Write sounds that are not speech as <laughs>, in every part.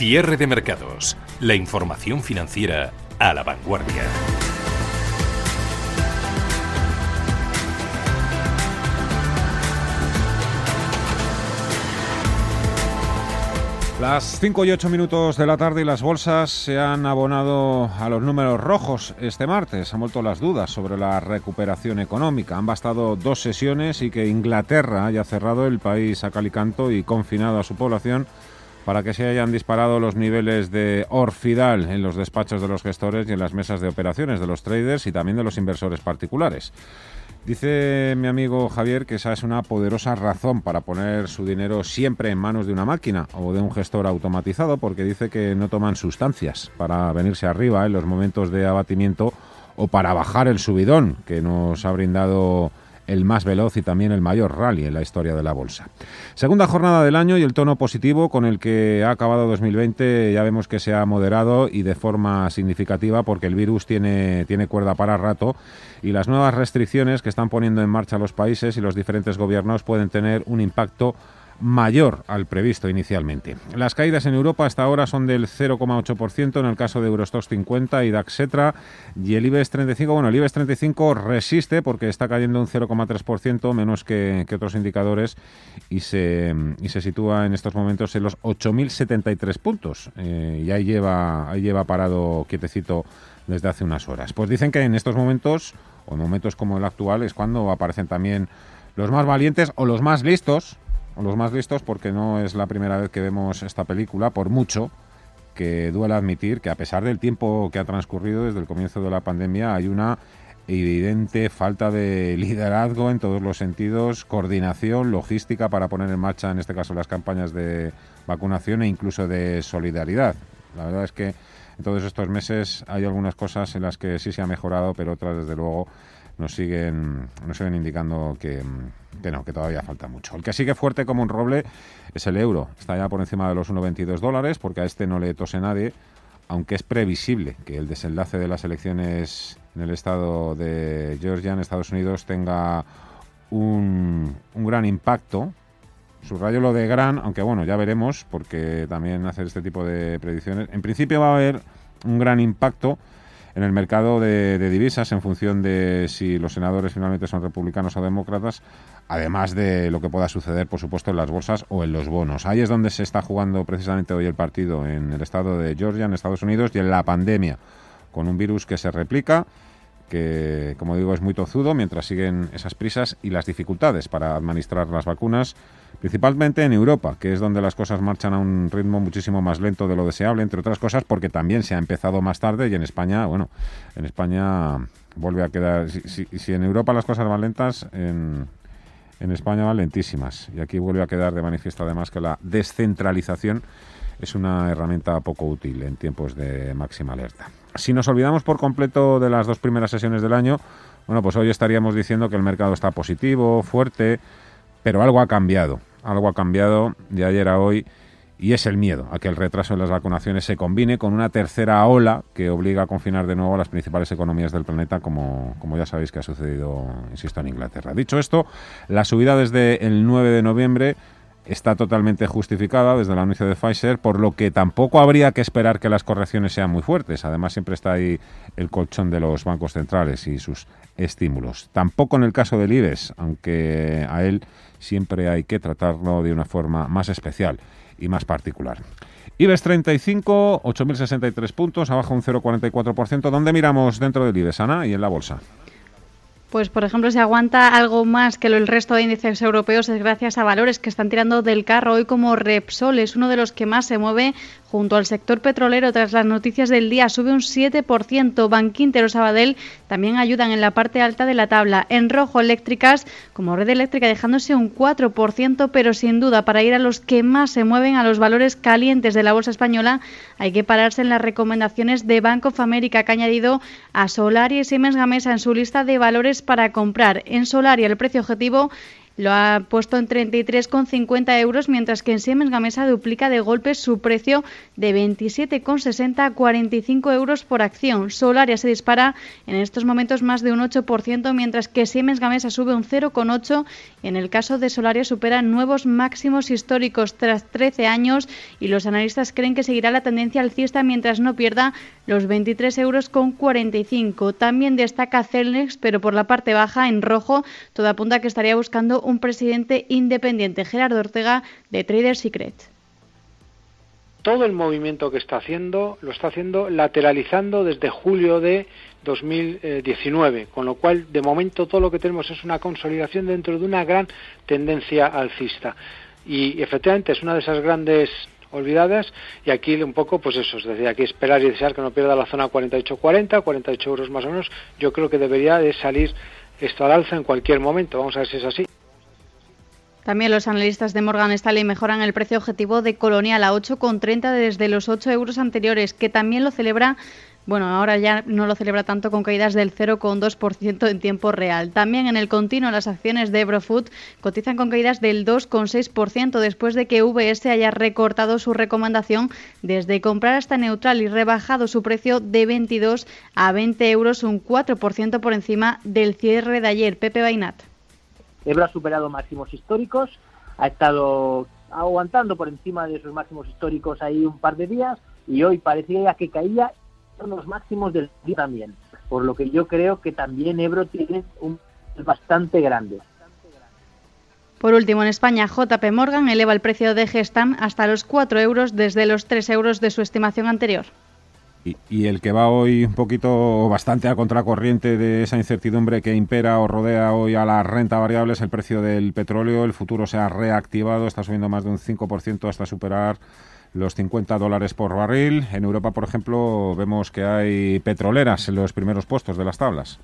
Cierre de mercados. La información financiera a la vanguardia. Las 5 y 8 minutos de la tarde y las bolsas se han abonado a los números rojos este martes. Han vuelto las dudas sobre la recuperación económica. Han bastado dos sesiones y que Inglaterra haya cerrado el país a calicanto y confinado a su población para que se hayan disparado los niveles de orfidal en los despachos de los gestores y en las mesas de operaciones de los traders y también de los inversores particulares. Dice mi amigo Javier que esa es una poderosa razón para poner su dinero siempre en manos de una máquina o de un gestor automatizado, porque dice que no toman sustancias para venirse arriba en los momentos de abatimiento o para bajar el subidón que nos ha brindado el más veloz y también el mayor rally en la historia de la bolsa. Segunda jornada del año y el tono positivo con el que ha acabado 2020 ya vemos que se ha moderado y de forma significativa porque el virus tiene, tiene cuerda para rato y las nuevas restricciones que están poniendo en marcha los países y los diferentes gobiernos pueden tener un impacto mayor al previsto inicialmente. Las caídas en Europa hasta ahora son del 0,8% en el caso de Eurostox 50 y DAX Setra y el IBEX 35, bueno, el IBEX 35 resiste porque está cayendo un 0,3% menos que, otros indicadores y se, y se sitúa en estos momentos en los 8.073 puntos eh, y ahí lleva, ahí lleva parado quietecito desde hace unas horas. Pues dicen que en estos momentos, o en momentos como el actual, es cuando aparecen también los más valientes o los más listos los más listos porque no es la primera vez que vemos esta película, por mucho que duela admitir que a pesar del tiempo que ha transcurrido desde el comienzo de la pandemia hay una evidente falta de liderazgo en todos los sentidos, coordinación, logística para poner en marcha, en este caso, las campañas de vacunación e incluso de solidaridad. La verdad es que en todos estos meses hay algunas cosas en las que sí se ha mejorado, pero otras, desde luego, nos siguen, nos siguen indicando que, que no, que todavía falta mucho. El que sigue fuerte como un roble es el euro. Está ya por encima de los 1,22 dólares porque a este no le tose nadie, aunque es previsible que el desenlace de las elecciones en el estado de Georgia, en Estados Unidos, tenga un, un gran impacto. Subrayo lo de gran, aunque bueno, ya veremos, porque también hacer este tipo de predicciones. En principio va a haber un gran impacto en el mercado de, divisas en función de si los senadores finalmente son republicanos o demócratas, además de lo que pueda suceder, por supuesto, en las bolsas o en los bonos. Ahí es donde se está jugando precisamente hoy el partido, en el estado de Georgia, en Estados Unidos, y en la pandemia, con un virus que se replica que, como digo, es muy tozudo mientras siguen esas prisas y las dificultades para administrar las vacunas, principalmente en Europa, que es donde las cosas marchan a un ritmo muchísimo más lento de lo deseable, entre otras cosas porque también se ha empezado más tarde y en España, bueno, en España vuelve a quedar, si, en Europa las cosas van lentas, en, en España van lentísimas. Y aquí vuelve a quedar de manifiesto además que la descentralización es una herramienta poco útil en tiempos de máxima alerta. Si nos olvidamos por completo de las dos primeras sesiones del año, bueno, pues hoy estaríamos diciendo que el mercado está positivo, fuerte, pero algo ha cambiado. Algo ha cambiado de ayer a hoy y es el miedo a que el retraso en las vacunaciones se combine con una tercera ola que obliga a confinar de nuevo a las principales economías del planeta, como, como ya sabéis que ha sucedido, insisto, en Inglaterra. Dicho esto, la subida desde el 9 de noviembre está totalmente justificada desde el anuncio de Pfizer, por lo que tampoco habría que esperar que las correcciones sean muy fuertes. Además, siempre está ahí el colchón de los bancos centrales y sus estímulos. Tampoco en el caso del IBEX, aunque a él siempre hay que tratarlo de una forma más especial y más particular. IBEX 35, 8.063 puntos, abajo un 0,44%. ¿Dónde miramos dentro del IBEX, Ana, y en la bolsa? Pues, por ejemplo, si aguanta algo más que el resto de índices europeos es gracias a valores que están tirando del carro. Hoy como Repsol, es uno de los que más se mueve junto al sector petrolero tras las noticias del día. Sube un 7%. Banquinter o Sabadell también ayudan en la parte alta de la tabla. En rojo, eléctricas como red eléctrica dejándose un 4%, pero sin duda para ir a los que más se mueven a los valores calientes de la bolsa española hay que pararse en las recomendaciones de Bank of America que ha añadido a Solar y Siemens Gamesa en su lista de valores para comprar. En Solar y el precio objetivo lo ha puesto en 33,50 euros, mientras que en Siemens Gamesa duplica de golpe su precio de 27,60 a 45 euros por acción. Solaria se dispara en estos momentos más de un 8%, mientras que Siemens Gamesa sube un 0,8 en el caso de Solaria supera nuevos máximos históricos tras 13 años y los analistas creen que seguirá la tendencia alcista mientras no pierda los 23 euros con 45. También destaca Celnex, pero por la parte baja en rojo, todo apunta que estaría buscando un presidente independiente, Gerardo Ortega, de Trader Secret todo el movimiento que está haciendo lo está haciendo lateralizando desde julio de 2019, con lo cual de momento todo lo que tenemos es una consolidación dentro de una gran tendencia alcista. Y efectivamente es una de esas grandes olvidadas y aquí un poco pues eso, es decir, aquí esperar y desear que no pierda la zona 48-40, 48 euros más o menos, yo creo que debería de salir esto al alza en cualquier momento, vamos a ver si es así. También los analistas de Morgan Stanley mejoran el precio objetivo de Colonial a 8,30 desde los 8 euros anteriores, que también lo celebra bueno, ahora ya no lo celebra tanto con caídas del 0,2% en tiempo real. También en el continuo las acciones de Ebrofood cotizan con caídas del 2,6% después de que VS haya recortado su recomendación desde comprar hasta neutral y rebajado su precio de 22 a 20 euros, un 4% por encima del cierre de ayer. Pepe Bainat. Ebro ha superado máximos históricos, ha estado aguantando por encima de esos máximos históricos ahí un par de días y hoy parecía que caía los máximos del día también, por lo que yo creo que también Ebro tiene un bastante grande. Por último, en España, JP Morgan eleva el precio de Gestam hasta los 4 euros desde los 3 euros de su estimación anterior. Y, el que va hoy un poquito bastante a contracorriente de esa incertidumbre que impera o rodea hoy a la renta variable es el precio del petróleo. El futuro se ha reactivado, está subiendo más de un 5% hasta superar los 50 dólares por barril. En Europa, por ejemplo, vemos que hay petroleras en los primeros puestos de las tablas.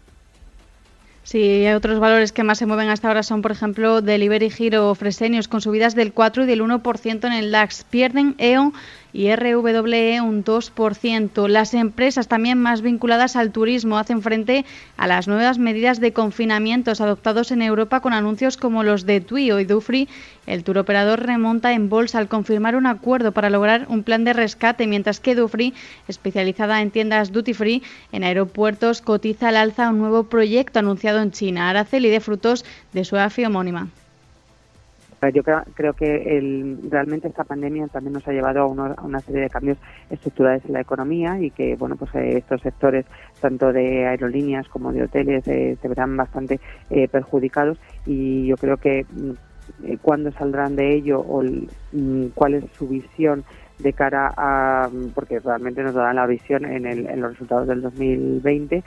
Sí, otros valores que más se mueven hasta ahora son, por ejemplo, Delivery Giro o Fresenius, con subidas del 4 y del 1% en el DAX. Pierden E.ON y RWE un 2%. Las empresas también más vinculadas al turismo hacen frente a las nuevas medidas de confinamientos adoptados en Europa con anuncios como los de TUI y Dufry. El turoperador remonta en bolsa al confirmar un acuerdo para lograr un plan de rescate, mientras que Dufry, especializada en tiendas duty free en aeropuertos, cotiza al alza un nuevo proyecto anunciado en China, Araceli de frutos de su AFI homónima. Yo creo, que el, realmente esta pandemia también nos ha llevado a, una serie de cambios estructurales en la economía y que bueno pues eh, estos sectores tanto de aerolíneas como de hoteles eh, se verán bastante eh, perjudicados. Y yo creo que mm, cuándo saldrán de ello o mm, cuál es su visión de cara a porque realmente nos darán la visión en, en los resultados del 2020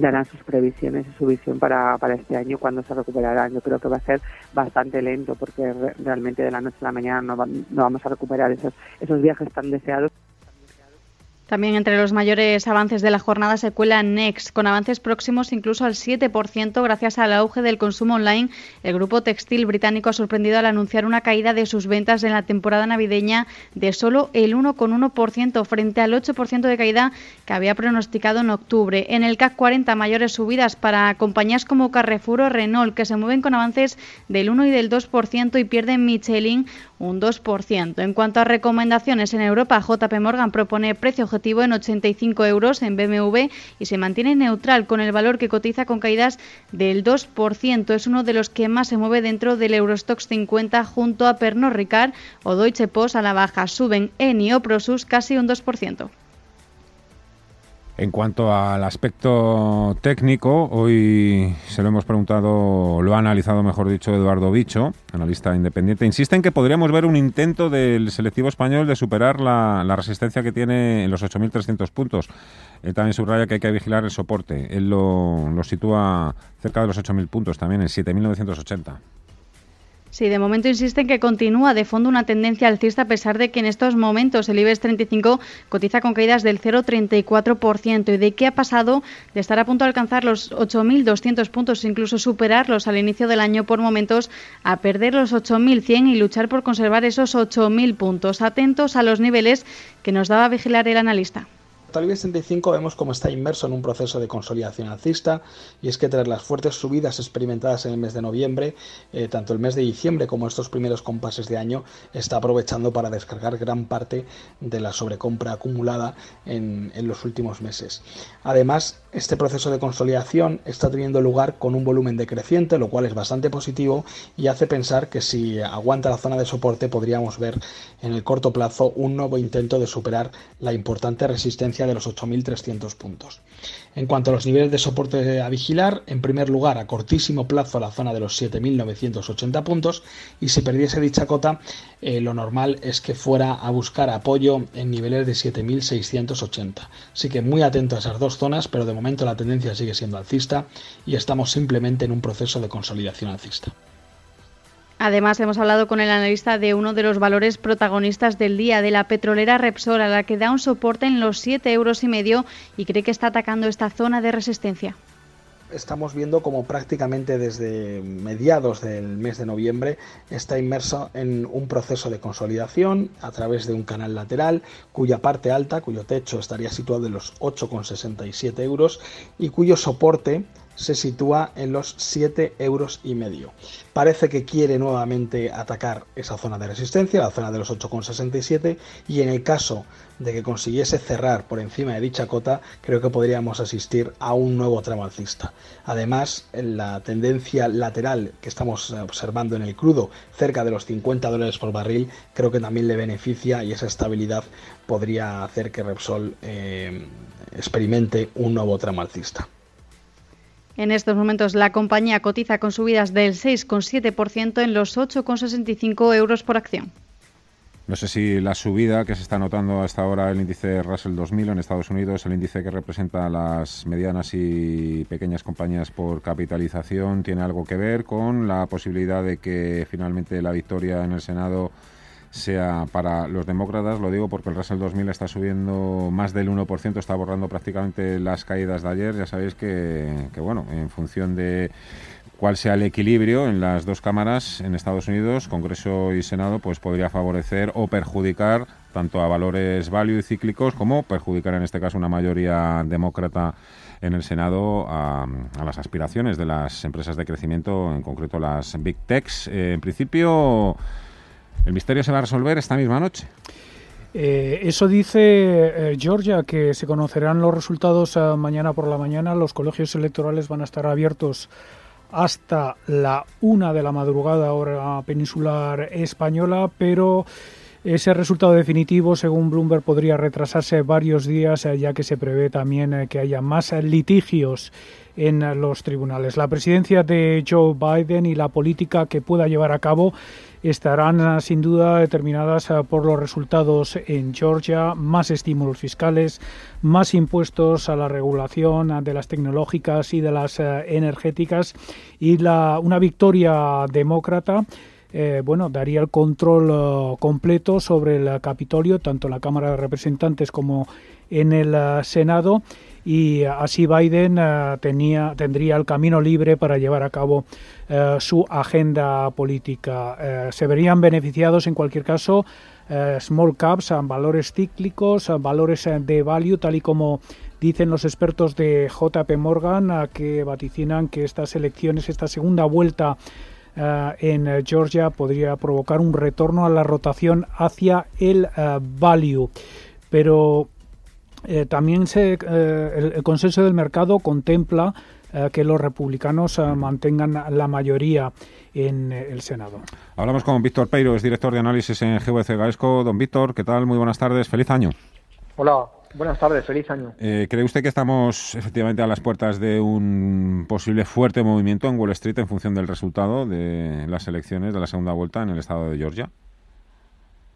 darán sus previsiones y su visión para, para este año cuando se recuperarán. Yo creo que va a ser bastante lento porque realmente de la noche a la mañana no, no vamos a recuperar esos, esos viajes tan deseados. También entre los mayores avances de la jornada se cuela Next, con avances próximos incluso al 7% gracias al auge del consumo online. El grupo textil británico ha sorprendido al anunciar una caída de sus ventas en la temporada navideña de solo el 1,1% frente al 8% de caída que había pronosticado en octubre. En el CAC 40 mayores subidas para compañías como Carrefour o Renault que se mueven con avances del 1 y del 2% y pierden Michelin un 2%. En cuanto a recomendaciones en Europa, JP Morgan propone precio objetivo en 85 euros en BMW y se mantiene neutral con el valor que cotiza con caídas del 2%. Es uno de los que más se mueve dentro del Eurostox 50 junto a Pernod Ricard o Deutsche Post a la baja. Suben Eni o Prosus casi un 2%. En cuanto al aspecto técnico, hoy se lo hemos preguntado, lo ha analizado, mejor dicho, Eduardo Bicho, analista independiente. Insiste en que podríamos ver un intento del selectivo español de superar la, resistencia que tiene en los 8.300 puntos. Él también subraya que hay que vigilar el soporte. Él lo, lo sitúa cerca de los 8.000 puntos también, en 7.980. Sí, de momento insisten que continúa de fondo una tendencia alcista a pesar de que en estos momentos el IBEX 35 cotiza con caídas del 0,34%. ¿Y de qué ha pasado de estar a punto de alcanzar los 8.200 puntos, incluso superarlos al inicio del año por momentos, a perder los 8.100 y luchar por conservar esos 8.000 puntos? Atentos a los niveles que nos daba vigilar el analista IBEX 35 vemos cómo está inmerso en un proceso de consolidación alcista y es que tras las fuertes subidas experimentadas en el mes de noviembre, eh, tanto el mes de diciembre como estos primeros compases de año está aprovechando para descargar gran parte de la sobrecompra acumulada en, en los últimos meses. Además, este proceso de consolidación está teniendo lugar con un volumen decreciente, lo cual es bastante positivo y hace pensar que si aguanta la zona de soporte podríamos ver en el corto plazo un nuevo intento de superar la importante resistencia de los 8.300 puntos. En cuanto a los niveles de soporte a vigilar, en primer lugar a cortísimo plazo la zona de los 7.980 puntos y si perdiese dicha cota eh, lo normal es que fuera a buscar apoyo en niveles de 7.680. Así que muy atento a esas dos zonas, pero de momento la tendencia sigue siendo alcista y estamos simplemente en un proceso de consolidación alcista. Además, hemos hablado con el analista de uno de los valores protagonistas del día, de la petrolera Repsol, a la que da un soporte en los 7 euros y medio y cree que está atacando esta zona de resistencia. Estamos viendo como prácticamente desde mediados del mes de noviembre está inmerso en un proceso de consolidación a través de un canal lateral cuya parte alta, cuyo techo estaría situado en los 8,67 euros y cuyo soporte se sitúa en los 7 euros y medio. Parece que quiere nuevamente atacar esa zona de resistencia, la zona de los 8,67 y en el caso de que consiguiese cerrar por encima de dicha cota, creo que podríamos asistir a un nuevo tramo alcista. Además, la tendencia lateral que estamos observando en el crudo, cerca de los 50 dólares por barril, creo que también le beneficia y esa estabilidad podría hacer que Repsol eh, experimente un nuevo tramo alcista. En estos momentos la compañía cotiza con subidas del 6,7% en los 8,65 euros por acción. No sé si la subida que se está notando hasta ahora el índice Russell 2000 en Estados Unidos, el índice que representa las medianas y pequeñas compañías por capitalización, tiene algo que ver con la posibilidad de que finalmente la victoria en el Senado sea para los demócratas, lo digo porque el Russell 2000 está subiendo más del 1%, está borrando prácticamente las caídas de ayer, ya sabéis que, bueno, en función de cuál sea el equilibrio en las dos cámaras en Estados Unidos, Congreso y Senado, pues podría favorecer o perjudicar tanto a valores value y cíclicos como perjudicar en este caso una mayoría demócrata en el Senado a, las aspiraciones de las empresas de crecimiento, en concreto las Big Techs. Eh, en principio ¿El misterio se va a resolver esta misma noche? Eh, eso dice eh, Georgia, que se conocerán los resultados eh, mañana por la mañana. Los colegios electorales van a estar abiertos hasta la una de la madrugada hora peninsular española, pero ese resultado definitivo, según Bloomberg, podría retrasarse varios días, ya que se prevé también que haya más litigios en los tribunales. La presidencia de Joe Biden y la política que pueda llevar a cabo estarán ah, sin duda determinadas ah, por los resultados en Georgia, más estímulos fiscales, más impuestos a la regulación ah, de las tecnológicas y de las energéticas y una victoria demócrata. Eh, bueno, daría el control completo sobre el Capitolio, tanto en la Cámara de Representantes como en el Senado y así Biden eh, tendría el camino libre para llevar a cabo eh, su agenda política. Eh, se verían beneficiados en cualquier caso small caps, valores cíclicos, valores de value, tal y como dicen los expertos de JP Morgan, que vaticinan que estas elecciones, esta segunda vuelta en Georgia podría provocar un retorno a la rotación hacia el value. Pero eh, también se, eh, el, consenso del mercado contempla eh, que los republicanos mantengan la mayoría en el Senado. Hablamos con Víctor Peiro, es director de análisis en GVC Gaesco. Don Víctor, ¿qué tal? Muy buenas tardes, feliz año. Hola, buenas tardes, feliz año. ¿Cree usted que estamos efectivamente a las puertas de un posible fuerte movimiento en Wall Street en función del resultado de las elecciones de la segunda vuelta en el estado de Georgia?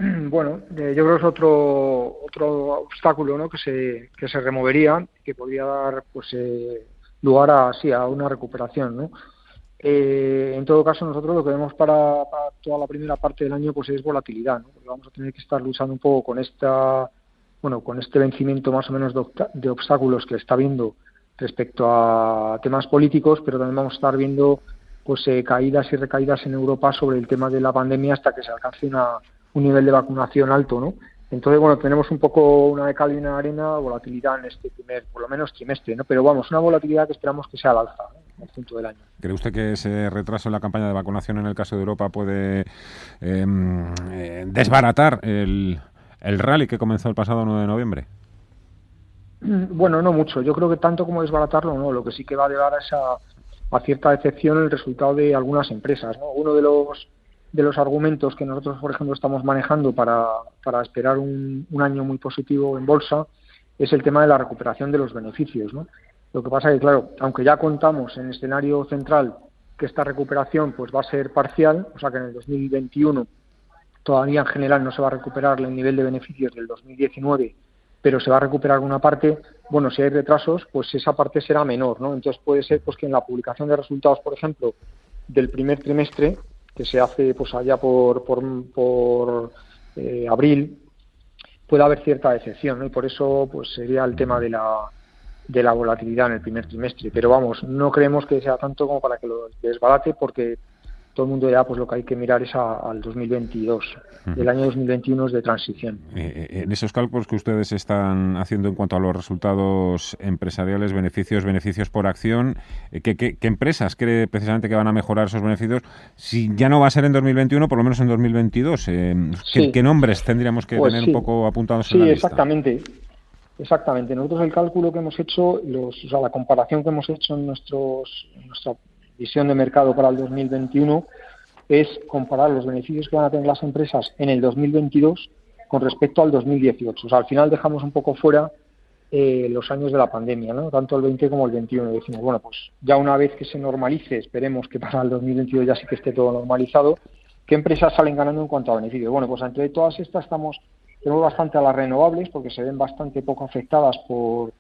<clears throat> Bueno, eh, yo creo que es otro otro obstáculo ¿no? que se que se removería que podría dar pues eh, lugar a sí a una recuperación ¿no? Eh, en todo caso nosotros lo que vemos para, toda la primera parte del año pues es volatilidad ¿no? porque vamos a tener que estar luchando un poco con esta bueno con este vencimiento más o menos de, de obstáculos que está viendo respecto a temas políticos pero también vamos a estar viendo pues caídas y recaídas en Europa sobre el tema de la pandemia hasta que se alcance una un nivel de vacunación alto, ¿no? Entonces, bueno, tenemos un poco una de cal y una arena, volatilidad en este primer, por lo menos trimestre, ¿no? Pero vamos, una volatilidad que esperamos que sea al alza en el punto del año. ¿Cree usted que ese retraso en la campaña de vacunación en el caso de Europa puede em, eh, desbaratar el, el rally que comenzó el pasado 9 de noviembre? Bueno, no mucho. Yo creo que tanto como desbaratarlo, no. Lo que sí que va a llevar a esa a cierta decepción el resultado de algunas empresas. ¿no? Uno de los de los argumentos que nosotros, por ejemplo, estamos manejando para, esperar un, año muy positivo en bolsa es el tema de la recuperación de los beneficios. ¿no? Lo que pasa es que, claro, aunque ya contamos en escenario central que esta recuperación pues va a ser parcial, o sea que en el 2021 todavía en general no se va a recuperar el nivel de beneficios del 2019 pero se va a recuperar una parte, bueno, si hay retrasos, pues esa parte será menor, ¿no? Entonces puede ser pues que en la publicación de resultados, por ejemplo, del primer trimestre, que se hace pues allá por, por, eh, abril, pueda haber cierta decepción. Y por eso pues sería el tema de la de la volatilidad en el primer trimestre. Pero vamos, no creemos que sea tanto como para que lo desbalate, porque todo el mundo ya pues lo que hay que mirar es al 2022. El año 2021 es de transición. Eh, eh, en esos cálculos que ustedes están haciendo en cuanto a los resultados empresariales, beneficios, beneficios por acción, eh, ¿qué, qué, empresas cree precisamente que van a mejorar esos beneficios? Si ya no va a ser en 2021, por lo menos en 2022. ¿qué, nombres tendríamos que pues tener un poco apuntados sí, en la lista? exactamente. Exactamente. Nosotros el cálculo que hemos hecho, los, o sea, la comparación que hemos hecho en, nuestros, en nuestra visión de mercado para el 2021 es comparar los beneficios que van a tener las empresas en el 2022 con respecto al 2018. O sea, al final dejamos un poco fuera eh, los años de la pandemia, ¿no? tanto el 20 como el 21. decimos, bueno, pues ya una vez que se normalice, esperemos que para el 2022 ya sí que esté todo normalizado, ¿qué empresas salen ganando en cuanto a beneficios? Bueno, pues entre todas estas estamos tenemos bastante a las renovables porque se ven bastante poco afectadas por,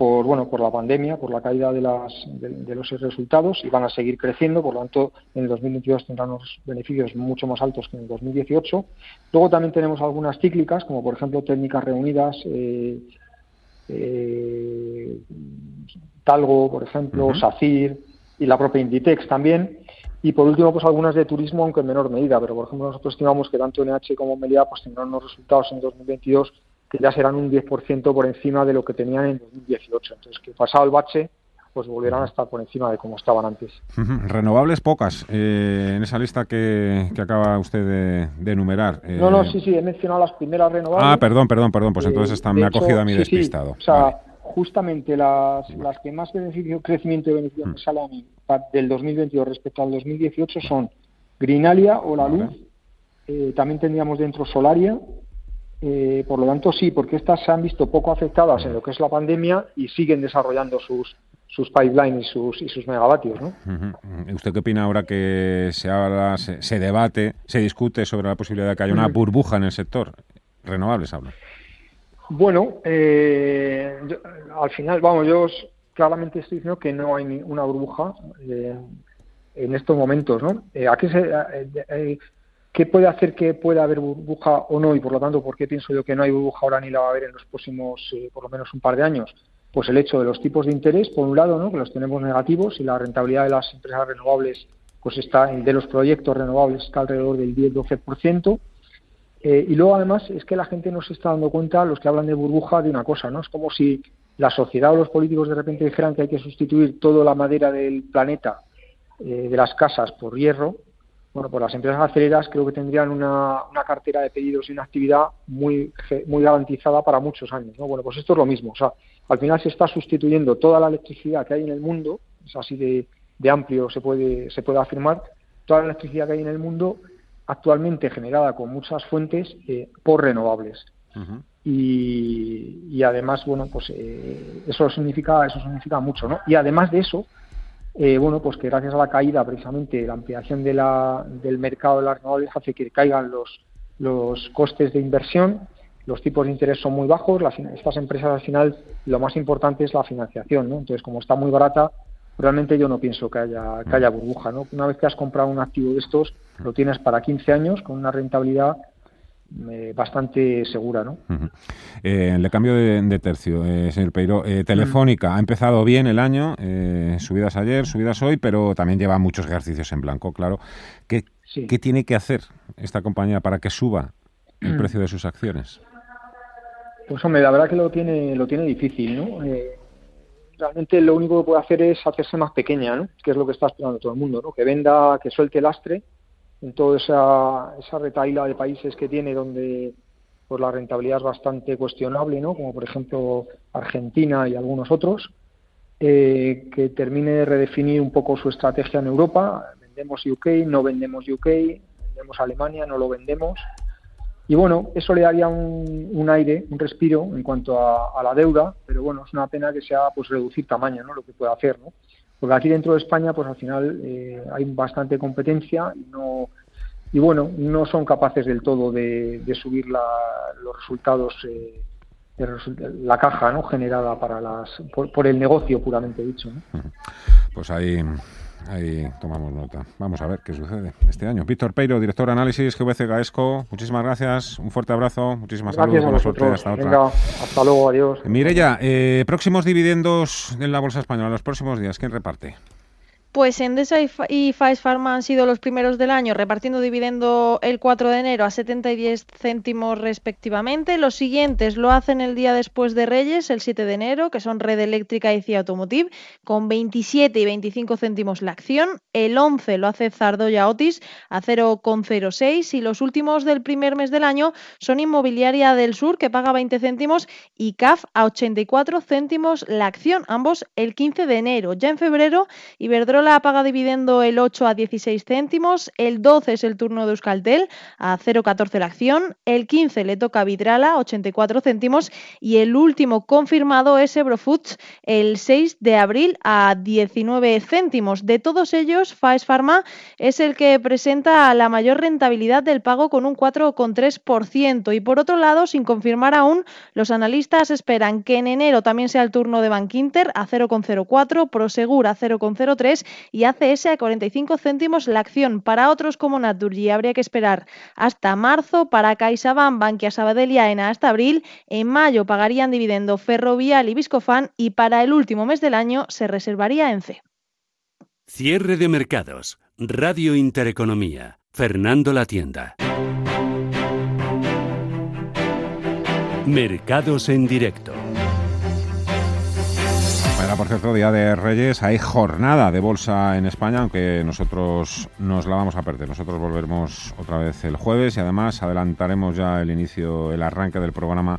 por bueno por la pandemia, por la caída de, las, de, los resultados y van a seguir creciendo, por lo tanto en el 2022 tendrán unos beneficios mucho más altos que en el 2018. Luego también tenemos algunas cíclicas, como por ejemplo técnicas reunidas, eh, eh, Talgo, por ejemplo, SACIR y la propia Inditex también. Y por último, pues algunas de turismo, aunque en menor medida, pero por ejemplo nosotros estimamos que tanto NH como Meliá pues tendrán unos resultados en 2022 que ya serán un 10% por encima de lo que tenían en 2018. Entonces, que pasado el bache, pues volverán a estar por encima de como estaban antes. Renovables pocas eh, en esa lista que, acaba usted de, enumerar. No, no, eh, sí, sí, he mencionado las primeras renovables. Ah, perdón, perdón, perdón, pues entonces están, me ha cogido a mi despistado. o sea, justamente las, las que más beneficio, crecimiento de beneficio me sale a mí del 2022 respecto al 2018 son Greenalia o La Luz, eh, también tendríamos dentro Solaria, eh, por lo tanto, sí, porque estas se han visto poco afectadas en lo que es la pandemia y siguen desarrollando sus, sus pipelines y sus, y sus megavatios. ¿no? ¿Usted qué opina ahora que se habla, se, debate, se discute sobre la posibilidad de que haya una burbuja en el sector? Renovables habla. Bueno, eh, al final, vamos, yo claramente estoy diciendo que no hay una burbuja eh, en estos momentos. ¿no? ¿A qué se, ¿Qué puede hacer que pueda haber burbuja o no? Y por lo tanto, ¿por qué pienso yo que no hay burbuja ahora ni la va a haber en los próximos, eh, por lo menos un par de años? Pues el hecho de los tipos de interés, por un lado, ¿no? que los tenemos negativos y la rentabilidad de las empresas renovables, pues está, de los proyectos renovables está alrededor del 10-12%. Eh, y luego, además, es que la gente no se está dando cuenta, los que hablan de burbuja, de una cosa, ¿no? Es como si la sociedad o los políticos de repente dijeran que hay que sustituir toda la madera del planeta, eh, de las casas, por hierro, bueno, pues las empresas aceleras creo que tendrían una, una, cartera de pedidos y una actividad muy, muy garantizada para muchos años. ¿no? Bueno, pues esto es lo mismo. O sea, al final se está sustituyendo toda la electricidad que hay en el mundo, es así de, de amplio se puede, se puede afirmar, toda la electricidad que hay en el mundo actualmente generada con muchas fuentes eh, por renovables. y, y, además, bueno, pues eh, eso significa eso significa mucho, ¿no? Y además de eso, eh, bueno, pues que gracias a la caída, precisamente la ampliación de la, del mercado de las renovables hace que caigan los, los costes de inversión, los tipos de interés son muy bajos, las, estas empresas al final lo más importante es la financiación, ¿no? Entonces, como está muy barata, realmente yo no pienso que haya, que haya burbuja, ¿no? Una vez que has comprado un activo de estos, lo tienes para 15 años con una rentabilidad eh, bastante segura. ¿no? Eh, le cambio de, tercio, eh, señor Peiro. Eh, Telefónica ha empezado bien el año, subidas ayer, subidas hoy, pero también lleva muchos ejercicios en blanco, claro. ¿Qué, ¿Qué tiene que hacer esta compañía para que suba el <clears throat> precio de sus acciones? Pues hombre, la verdad que lo tiene, lo tiene difícil, ¿no? Eh, realmente lo único que puede hacer es hacerse más pequeña, ¿no? Que es lo que está esperando todo el mundo, ¿no? Que venda, que suelte el lastre en toda esa, esa retaila de países que tiene donde pues la rentabilidad es bastante cuestionable, ¿no? Como por ejemplo Argentina y algunos otros, eh, que termine de redefinir un poco su estrategia en Europa. Vendemos UK, no vendemos UK, vendemos Alemania, no lo vendemos. Y bueno, eso le daría un, aire, un respiro en cuanto a, la deuda, pero bueno, es una pena que sea pues reducir tamaño, ¿no? Lo que puede hacer, ¿no? Porque aquí dentro de España, pues al final eh, hay bastante competencia y no y bueno, no son capaces del todo de, subir los resultados, eh, la caja ¿no? generada para las por, el negocio puramente dicho. Pues ahí, ahí tomamos nota. Vamos a ver qué sucede este año. Víctor Peiro, director de análisis GVC Gaesco, muchísimas gracias, un fuerte abrazo, muchísimas gracias buena suerte, hasta otra. Hasta luego, adiós. Mireya, eh, próximos dividendos en la Bolsa Española, los próximos días, ¿quién reparte? Pues Endesa y Faes Pharma han sido los primeros del año, repartiendo dividendo el 4 de enero a 70 y 10 céntimos respectivamente. Los siguientes lo hacen el día después de Reyes, el 7 de enero, que son Red Eléctrica y CIA Automotive, con 27 y 25 céntimos la acción. El 11 lo hace Zardoya Otis a 0,06 y los últimos del primer mes del año son Inmobiliaria del Sur, que paga 20 céntimos, y CAF a 84 céntimos la acción, ambos el 15 de enero. Ya en febrero, Iberdrola la paga dividendo el 8 a 16 céntimos, el 12 es el turno de Euskaltel a 0,14 la acción, el 15 le toca a Vidrala 84 céntimos y el último confirmado es Ebrofoods el 6 de abril a 19 céntimos. De todos ellos, Faes Pharma es el que presenta la mayor rentabilidad del pago con un 4,3% y por otro lado, sin confirmar aún, los analistas esperan que en enero también sea el turno de Bankinter a 0,04, Prosegur a 0,03 y ACS a 45 céntimos la acción. Para otros como Naturgy habría que esperar hasta marzo, para CaixaBank, Bankia Sabadell y hasta abril, en mayo pagarían dividendo Ferrovial y Viscofan y para el último mes del año se reservaría ENCE. Cierre de mercados. Radio Intereconomía. Fernando La Tienda. Mercados en directo por cierto, Día de Reyes. Hay jornada de bolsa en España, aunque nosotros nos la vamos a perder. Nosotros volveremos otra vez el jueves y además adelantaremos ya el inicio, el arranque del programa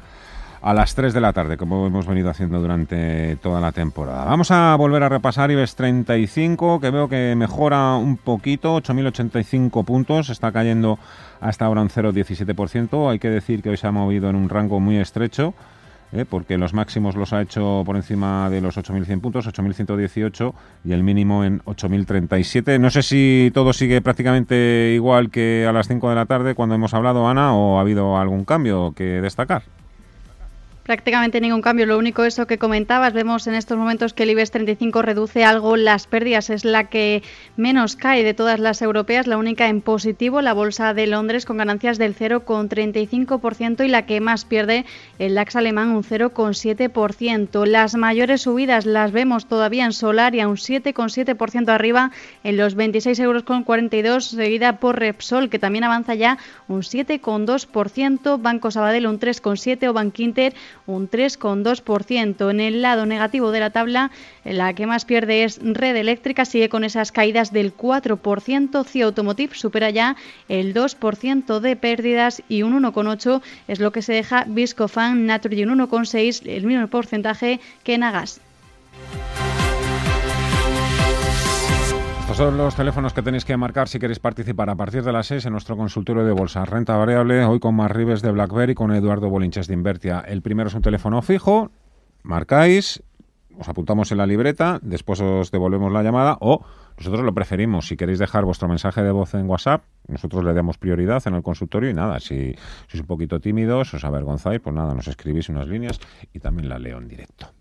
a las 3 de la tarde, como hemos venido haciendo durante toda la temporada. Vamos a volver a repasar IBEX 35, que veo que mejora un poquito, 8.085 puntos, está cayendo hasta ahora un 0,17%. Hay que decir que hoy se ha movido en un rango muy estrecho. ¿Eh? porque los máximos los ha hecho por encima de los 8.100 puntos, 8.118 y el mínimo en 8.037. No sé si todo sigue prácticamente igual que a las 5 de la tarde cuando hemos hablado, Ana, o ha habido algún cambio que destacar. Prácticamente ningún cambio, lo único eso que comentabas, vemos en estos momentos que el IBEX 35 reduce algo las pérdidas, es la que menos cae de todas las europeas, la única en positivo, la bolsa de Londres con ganancias del 0,35% y la que más pierde el DAX alemán un 0,7%. Las mayores subidas las vemos todavía en Solaria, un 7,7% arriba en los 26,42 euros, seguida por Repsol, que también avanza ya un 7,2%, Banco Sabadell un 3,7% o Bankinter un 3,2%. En el lado negativo de la tabla, la que más pierde es Red Eléctrica, sigue con esas caídas del 4%. CIA Automotive supera ya el 2% de pérdidas y un 1,8% es lo que se deja Viscofan, Naturgy un 1,6%, el mismo porcentaje que Nagas. Son los teléfonos que tenéis que marcar si queréis participar a partir de las 6 en nuestro consultorio de bolsa. Renta variable, hoy con más Rives de BlackBerry con Eduardo Bolinches de Invertia. El primero es un teléfono fijo, marcáis, os apuntamos en la libreta, después os devolvemos la llamada o nosotros lo preferimos. Si queréis dejar vuestro mensaje de voz en WhatsApp, nosotros le damos prioridad en el consultorio y nada, si sois un poquito tímidos, os avergonzáis, pues nada, nos escribís unas líneas y también la leo en directo.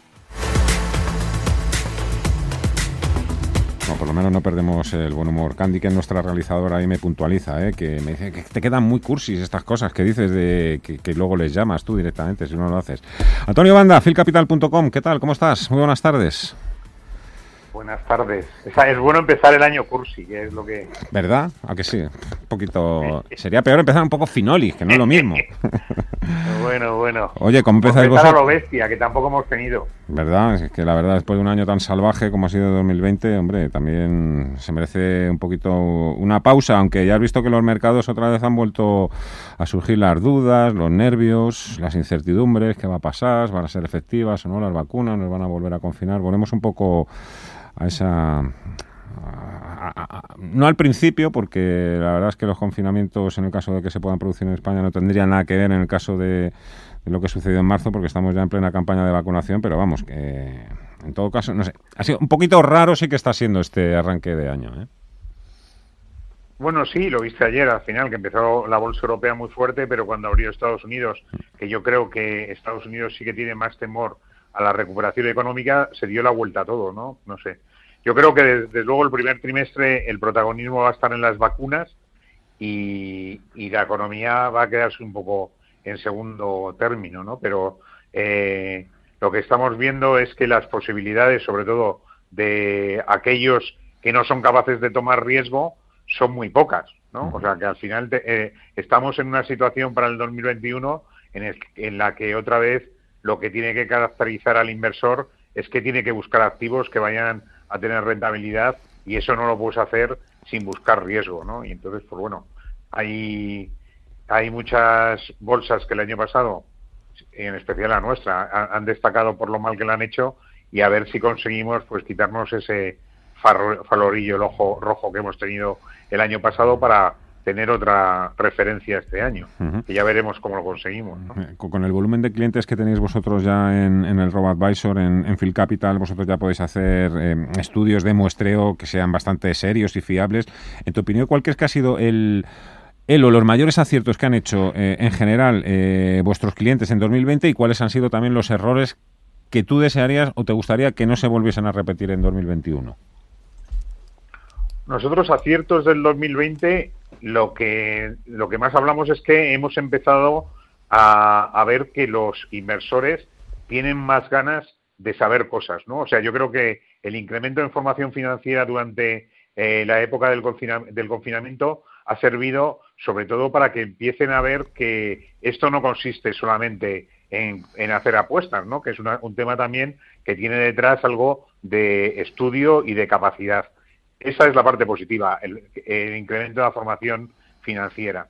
Lo menos no perdemos el buen humor. Candy, que es nuestra realizadora, ahí me puntualiza, ¿eh? que me dice que te quedan muy cursis estas cosas que dices de que, luego les llamas tú directamente si no lo haces. Antonio Banda, filcapital.com, ¿qué tal? ¿Cómo estás? Muy buenas tardes. Buenas tardes. Es, bueno empezar el año cursi, que es lo que... ¿Verdad? ¿A que sí? Un poquito... Sería peor empezar un poco finoli, que no es lo mismo. <laughs> bueno, bueno. Oye, ¿cómo empezáis vosotros? a lo bestia, que tampoco hemos tenido. ¿Verdad? Es que la verdad, después de un año tan salvaje como ha sido 2020, hombre, también se merece un poquito una pausa, aunque ya has visto que los mercados otra vez han vuelto a surgir las dudas, los nervios, las incertidumbres, qué va a pasar, van a ser efectivas o no las vacunas, nos van a volver a confinar. Volvemos un poco a esa... no al principio, porque la verdad es que los confinamientos, en el caso de que se puedan producir en España, no tendrían nada que ver en el caso de, lo que sucedió en marzo, porque estamos ya en plena campaña de vacunación, pero vamos, que en todo caso, no sé, ha sido un poquito raro sí que está siendo este arranque de año. ¿eh? Bueno, sí, lo viste ayer al final, que empezó la bolsa europea muy fuerte, pero cuando abrió Estados Unidos, que yo creo que Estados Unidos sí que tiene más temor a la recuperación económica se dio la vuelta a todo, ¿no? No sé. Yo creo que desde luego el primer trimestre el protagonismo va a estar en las vacunas y, la economía va a quedarse un poco en segundo término, ¿no? Pero eh, lo que estamos viendo es que las posibilidades, sobre todo de aquellos que no son capaces de tomar riesgo, son muy pocas, ¿no? O sea que al final eh, estamos en una situación para el 2021 en, en la que otra vez lo que tiene que caracterizar al inversor es que tiene que buscar activos que vayan a tener rentabilidad y eso no lo puedes hacer sin buscar riesgo, ¿no? Y entonces, pues bueno, hay, hay muchas bolsas que el año pasado, en especial la nuestra, han, destacado por lo mal que lo han hecho y a ver si conseguimos pues quitarnos ese falorillo el ojo rojo que hemos tenido el año pasado para tener otra referencia este año, que ya veremos cómo lo conseguimos. Eh, con el volumen de clientes que tenéis vosotros ya en, el RoboAdvisor, en, en Phil Capital, vosotros ya podéis hacer eh, estudios de muestreo que sean bastante serios y fiables. En tu opinión, ¿cuál crees que ha sido el, el o los mayores aciertos que han hecho eh, en general vuestros clientes en 2020 y cuáles han sido también los errores que tú desearías o te gustaría que no se volviesen a repetir en 2021? Nosotros aciertos del 2020 lo que, lo que más hablamos es que hemos empezado a, ver que los inversores tienen más ganas de saber cosas, ¿no? O sea, yo creo que el incremento de información financiera durante eh, la época del, del confinamiento ha servido sobre todo para que empiecen a ver que esto no consiste solamente en, hacer apuestas, ¿no? Que es un tema también que tiene detrás algo de estudio y de capacidad. Esa es la parte positiva, el, incremento de la formación financiera.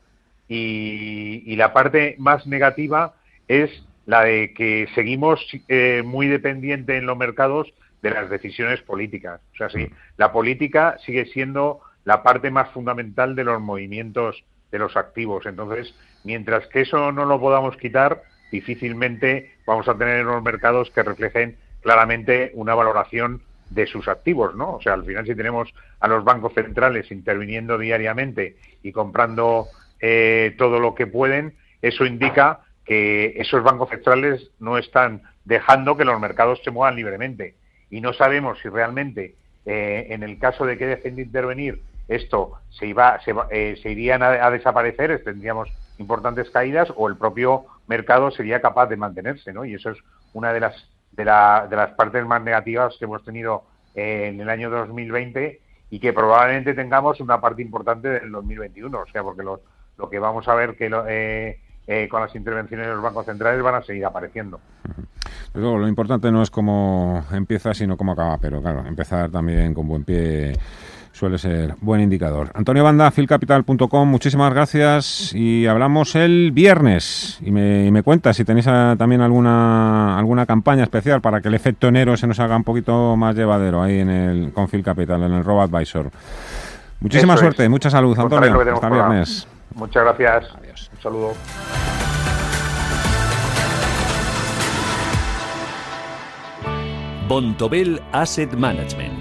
Y, la parte más negativa es la de que seguimos eh, muy dependientes en los mercados de las decisiones políticas. O sea, sí, la política sigue siendo la parte más fundamental de los movimientos de los activos. Entonces, mientras que eso no lo podamos quitar, difícilmente vamos a tener unos mercados que reflejen claramente una valoración de sus activos, ¿no? O sea, al final si tenemos a los bancos centrales interviniendo diariamente y comprando eh, todo lo que pueden, eso indica que esos bancos centrales no están dejando que los mercados se muevan libremente. Y no sabemos si realmente, eh, en el caso de que dejen de intervenir, esto se, iba, se, eh, se irían a, a, desaparecer, tendríamos importantes caídas, o el propio mercado sería capaz de mantenerse, ¿no? Y eso es una de las de, la, de las partes más negativas que hemos tenido en el año 2020 y que probablemente tengamos una parte importante del 2021, o sea, porque lo, lo que vamos a ver que eh, eh, con las intervenciones de los bancos centrales van a seguir apareciendo. Pero lo importante no es cómo empieza, sino cómo acaba, pero claro, empezar también con buen pie suele ser buen indicador. Antonio Banda, filcapital.com, muchísimas gracias y hablamos el viernes. Y me, me cuentas si tenéis ah, también alguna alguna campaña especial para que el efecto enero se nos haga un poquito más llevadero ahí en el con Phil Capital, en el Robo Advisor. Muchísima suerte, mucha salud, Antonio. Hasta viernes. Muchas gracias. Adiós. Un saludo. Bontobel Asset Management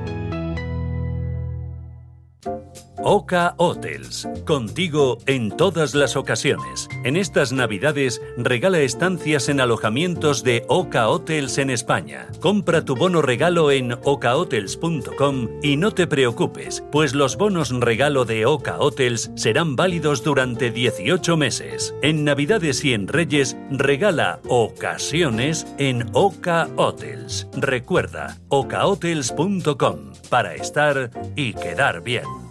Oca Hotels, contigo en todas las ocasiones. En estas navidades regala estancias en alojamientos de Oca Hotels en España. Compra tu bono regalo en ocahotels.com y no te preocupes, pues los bonos regalo de Oca Hotels serán válidos durante 18 meses. En navidades y en reyes regala ocasiones en Oca Hotels. Recuerda, ocahotels.com para estar y quedar bien.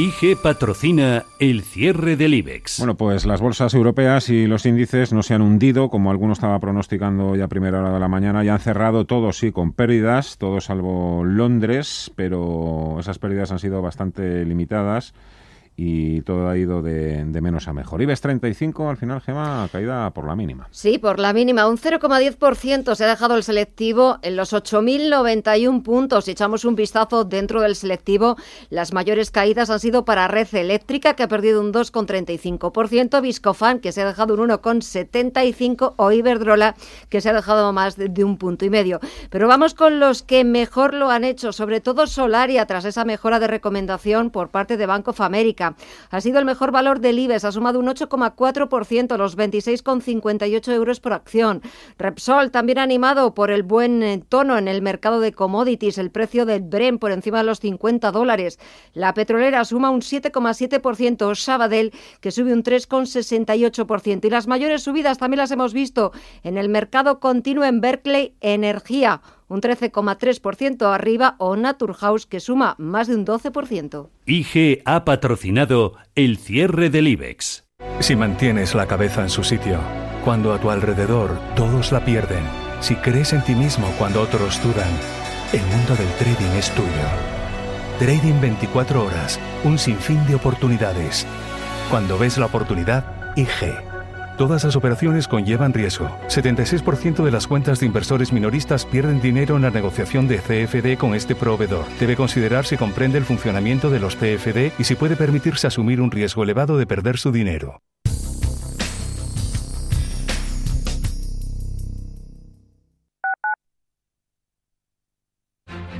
IG patrocina el cierre del IBEX. Bueno, pues las bolsas europeas y los índices no se han hundido, como alguno estaba pronosticando ya a primera hora de la mañana, ya han cerrado todos sí con pérdidas, todo salvo Londres, pero esas pérdidas han sido bastante limitadas y todo ha ido de, menos a mejor. IBEX 35 al final, Gema, caída por la mínima. Sí, por la mínima. Un 0,10% se ha dejado el selectivo en los 8.091 puntos. Si echamos un vistazo dentro del selectivo, las mayores caídas han sido para Red Eléctrica, que ha perdido un 2,35%, Viscofan, que se ha dejado un 1,75%, o Iberdrola, que se ha dejado más de, de un punto y medio. Pero vamos con los que mejor lo han hecho, sobre todo Solaria, tras esa mejora de recomendación por parte de Bank of America. Ha sido el mejor valor del IBEX, ha sumado un 8,4%, los 26,58 euros por acción. Repsol también animado por el buen eh, tono en el mercado de commodities, el precio del Bren por encima de los 50 dólares. La petrolera suma un 7,7%, Sabadell que sube un 3,68%. Y las mayores subidas también las hemos visto en el mercado continuo en Berkeley Energía un 13,3% arriba, o Naturhaus, que suma más de un 12%. IG ha patrocinado el cierre del IBEX. Si mantienes la cabeza en su sitio, cuando a tu alrededor todos la pierden, si crees en ti mismo cuando otros dudan, el mundo del trading es tuyo. Trading 24 horas, un sinfín de oportunidades. Cuando ves la oportunidad, IG. Todas las operaciones conllevan riesgo. 76% de las cuentas de inversores minoristas pierden dinero en la negociación de CFD con este proveedor. Debe considerar si comprende el funcionamiento de los CFD y si puede permitirse asumir un riesgo elevado de perder su dinero.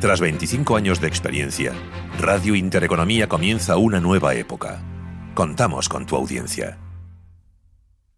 Tras 25 años de experiencia, Radio Intereconomía comienza una nueva época. Contamos con tu audiencia.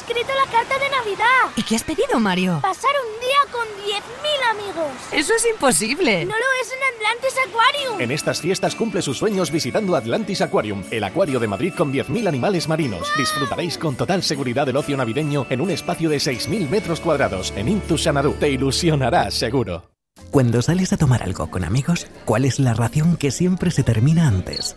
Escrito la carta de Navidad. ¿Y qué has pedido, Mario? Pasar un día con 10.000 amigos. Eso es imposible. No lo es en Atlantis Aquarium. En estas fiestas cumple sus sueños visitando Atlantis Aquarium, el acuario de Madrid con 10.000 animales marinos. Disfrutaréis con total seguridad del ocio navideño en un espacio de 6.000 metros cuadrados en Intu Sanadú. Te ilusionará seguro. Cuando sales a tomar algo con amigos, ¿cuál es la ración que siempre se termina antes?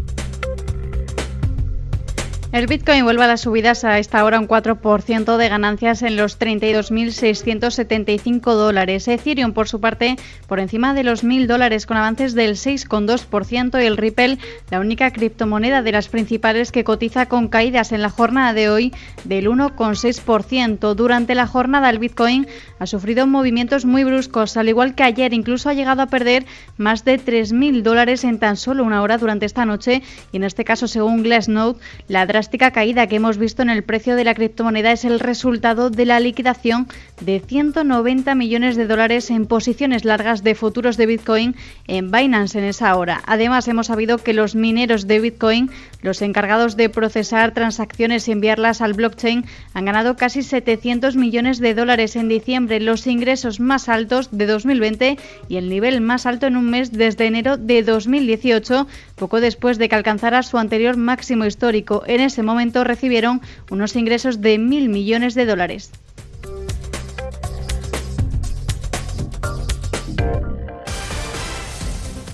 El Bitcoin vuelve a las subidas a esta hora un 4% de ganancias en los 32.675 dólares. Ethereum, por su parte, por encima de los 1.000 dólares con avances del 6,2% y el Ripple, la única criptomoneda de las principales que cotiza con caídas en la jornada de hoy del 1,6%. Durante la jornada el Bitcoin ha sufrido movimientos muy bruscos, al igual que ayer, incluso ha llegado a perder más de 3.000 dólares en tan solo una hora durante esta noche y en este caso, según Glassnode, la drástica caída que hemos visto en el precio de la criptomoneda es el resultado de la liquidación de 190 millones de dólares en posiciones largas de futuros de Bitcoin en Binance en esa hora. Además, hemos sabido que los mineros de Bitcoin, los encargados de procesar transacciones y enviarlas al blockchain, han ganado casi 700 millones de dólares en diciembre, los ingresos más altos de 2020 y el nivel más alto en un mes desde enero de 2018, poco después de que alcanzara su anterior máximo histórico. En ese momento recibieron unos ingresos de mil millones de dólares.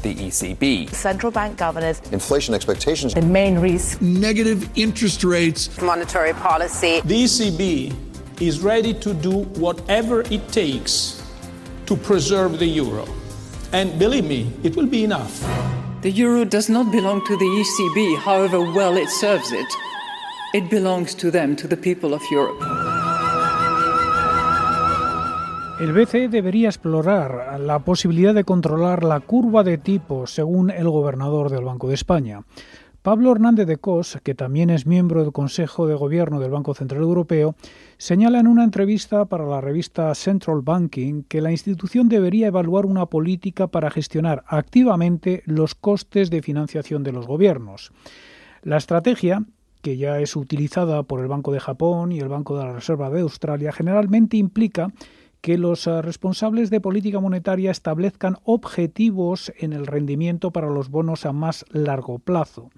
the ECB. Central bank governors. Inflation expectations. The main risk. Negative interest rates. Monetary policy. The ECB is ready to do whatever it takes to preserve the euro. And believe me, it will be enough. The euro does not belong to the ECB, however well it serves it. It belongs to them, to the people of Europe. El BCE debería explorar la posibilidad de controlar la curva de tipos, según el gobernador del Banco de España. Pablo Hernández de Cos, que también es miembro del Consejo de Gobierno del Banco Central Europeo, señala en una entrevista para la revista Central Banking que la institución debería evaluar una política para gestionar activamente los costes de financiación de los gobiernos. La estrategia que ya es utilizada por el Banco de Japón y el Banco de la Reserva de Australia, generalmente implica que los eh, responsables de política monetaria establezcan objetivos en el rendimiento para los bonos a más largo plazo.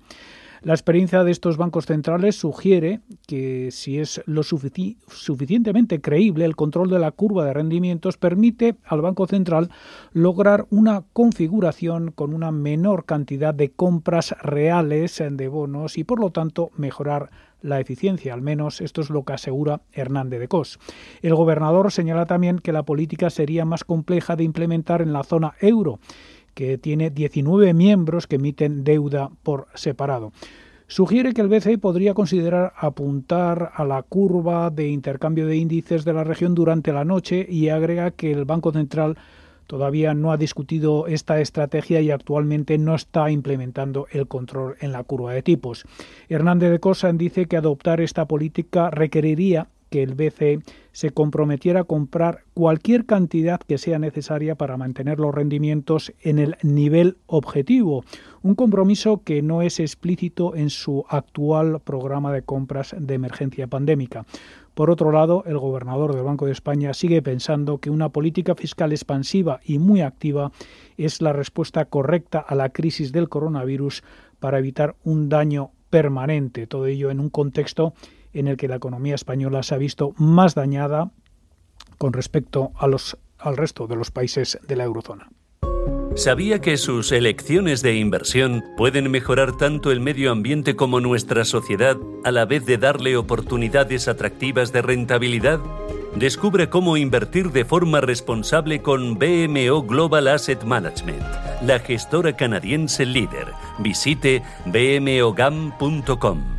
La experiencia de estos bancos centrales sugiere que si es lo suficientemente creíble, el control de la curva de rendimientos permite al Banco Central lograr una configuración con una menor cantidad de compras reales de bonos y por lo tanto mejorar la eficiencia, al menos esto es lo que asegura Hernández de Cos. El gobernador señala también que la política sería más compleja de implementar en la zona euro, que tiene 19 miembros que emiten deuda por separado. Sugiere que el BCE podría considerar apuntar a la curva de intercambio de índices de la región durante la noche y agrega que el Banco Central todavía no ha discutido esta estrategia y actualmente no está implementando el control en la curva de tipos. Hernández de Cosan dice que adoptar esta política requeriría que el BCE se comprometiera a comprar cualquier cantidad que sea necesaria para mantener los rendimientos en el nivel objetivo, un compromiso que no es explícito en su actual programa de compras de emergencia pandémica. Por otro lado, el gobernador del Banco de España sigue pensando que una política fiscal expansiva y muy activa es la respuesta correcta a la crisis del coronavirus para evitar un daño permanente, todo ello en un contexto en el que la economía española se ha visto más dañada con respecto a los, al resto de los países de la eurozona. ¿Sabía que sus elecciones de inversión pueden mejorar tanto el medio ambiente como nuestra sociedad a la vez de darle oportunidades atractivas de rentabilidad? Descubre cómo invertir de forma responsable con BMO Global Asset Management, la gestora canadiense líder. Visite bmogam.com.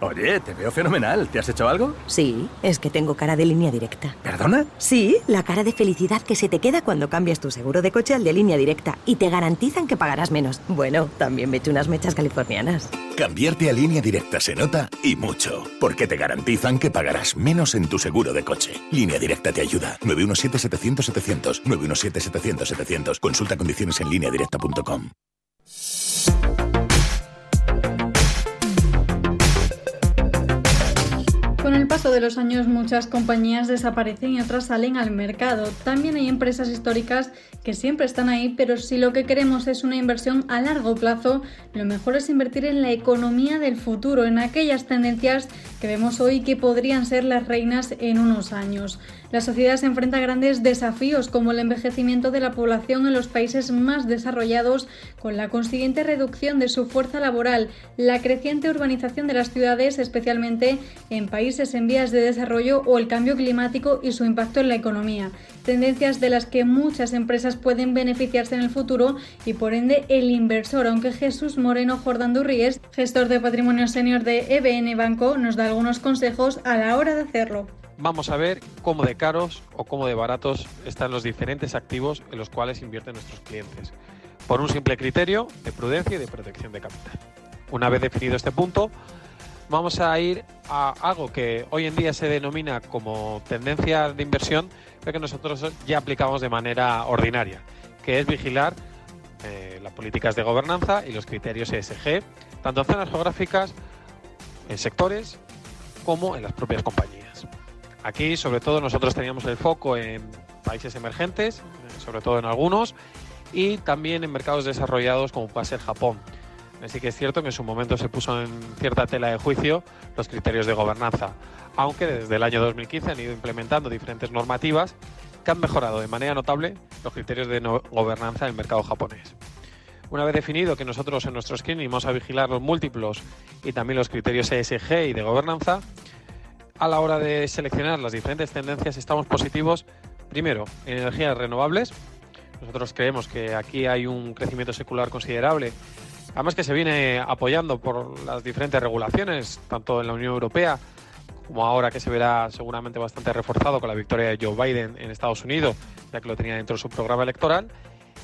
Oye, te veo fenomenal. ¿Te has hecho algo? Sí, es que tengo cara de línea directa. ¿Perdona? Sí, la cara de felicidad que se te queda cuando cambias tu seguro de coche al de línea directa y te garantizan que pagarás menos. Bueno, también me echo unas mechas californianas. Cambiarte a línea directa se nota y mucho, porque te garantizan que pagarás menos en tu seguro de coche. Línea directa te ayuda. 917-700-700. 917-700-700. Consulta condiciones en lineadirecta.com. Con el paso de los años muchas compañías desaparecen y otras salen al mercado. También hay empresas históricas que siempre están ahí, pero si lo que queremos es una inversión a largo plazo, lo mejor es invertir en la economía del futuro, en aquellas tendencias que vemos hoy que podrían ser las reinas en unos años. La sociedad se enfrenta a grandes desafíos como el envejecimiento de la población en los países más desarrollados, con la consiguiente reducción de su fuerza laboral, la creciente urbanización de las ciudades, especialmente en países en vías de desarrollo, o el cambio climático y su impacto en la economía. Tendencias de las que muchas empresas pueden beneficiarse en el futuro y por ende el inversor, aunque Jesús Moreno Jordán Durríes, gestor de patrimonio senior de EBN Banco, nos da algunos consejos a la hora de hacerlo vamos a ver cómo de caros o cómo de baratos están los diferentes activos en los cuales invierten nuestros clientes, por un simple criterio de prudencia y de protección de capital. Una vez definido este punto, vamos a ir a algo que hoy en día se denomina como tendencia de inversión, pero que nosotros ya aplicamos de manera ordinaria, que es vigilar eh, las políticas de gobernanza y los criterios ESG, tanto en zonas geográficas, en sectores, como en las propias compañías. Aquí, sobre todo, nosotros teníamos el foco en países emergentes, sobre todo en algunos, y también en mercados desarrollados como puede ser Japón. Así que es cierto que en su momento se puso en cierta tela de juicio los criterios de gobernanza, aunque desde el año 2015 han ido implementando diferentes normativas que han mejorado de manera notable los criterios de gobernanza del mercado japonés. Una vez definido que nosotros en nuestro screening vamos a vigilar los múltiplos y también los criterios ESG y de gobernanza, a la hora de seleccionar las diferentes tendencias estamos positivos, primero, en energías renovables. Nosotros creemos que aquí hay un crecimiento secular considerable, además que se viene apoyando por las diferentes regulaciones, tanto en la Unión Europea como ahora que se verá seguramente bastante reforzado con la victoria de Joe Biden en Estados Unidos, ya que lo tenía dentro de su programa electoral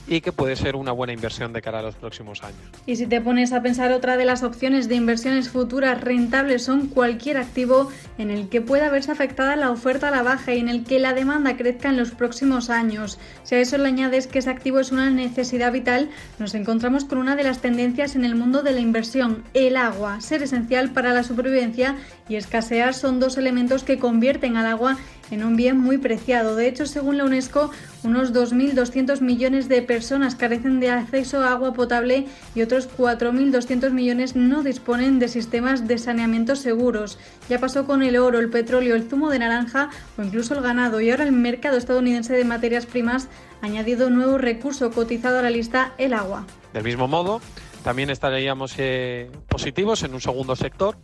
y que puede ser una buena inversión de cara a los próximos años. Y si te pones a pensar otra de las opciones de inversiones futuras rentables son cualquier activo en el que pueda verse afectada la oferta a la baja y en el que la demanda crezca en los próximos años. Si a eso le añades que ese activo es una necesidad vital, nos encontramos con una de las tendencias en el mundo de la inversión, el agua. Ser esencial para la supervivencia y escasear son dos elementos que convierten al agua en un bien muy preciado. De hecho, según la UNESCO, unos 2.200 millones de personas carecen de acceso a agua potable y otros 4.200 millones no disponen de sistemas de saneamiento seguros. Ya pasó con el oro, el petróleo, el zumo de naranja o incluso el ganado y ahora el mercado estadounidense de materias primas ha añadido un nuevo recurso cotizado a la lista, el agua. Del mismo modo, también estaríamos eh, positivos en un segundo sector,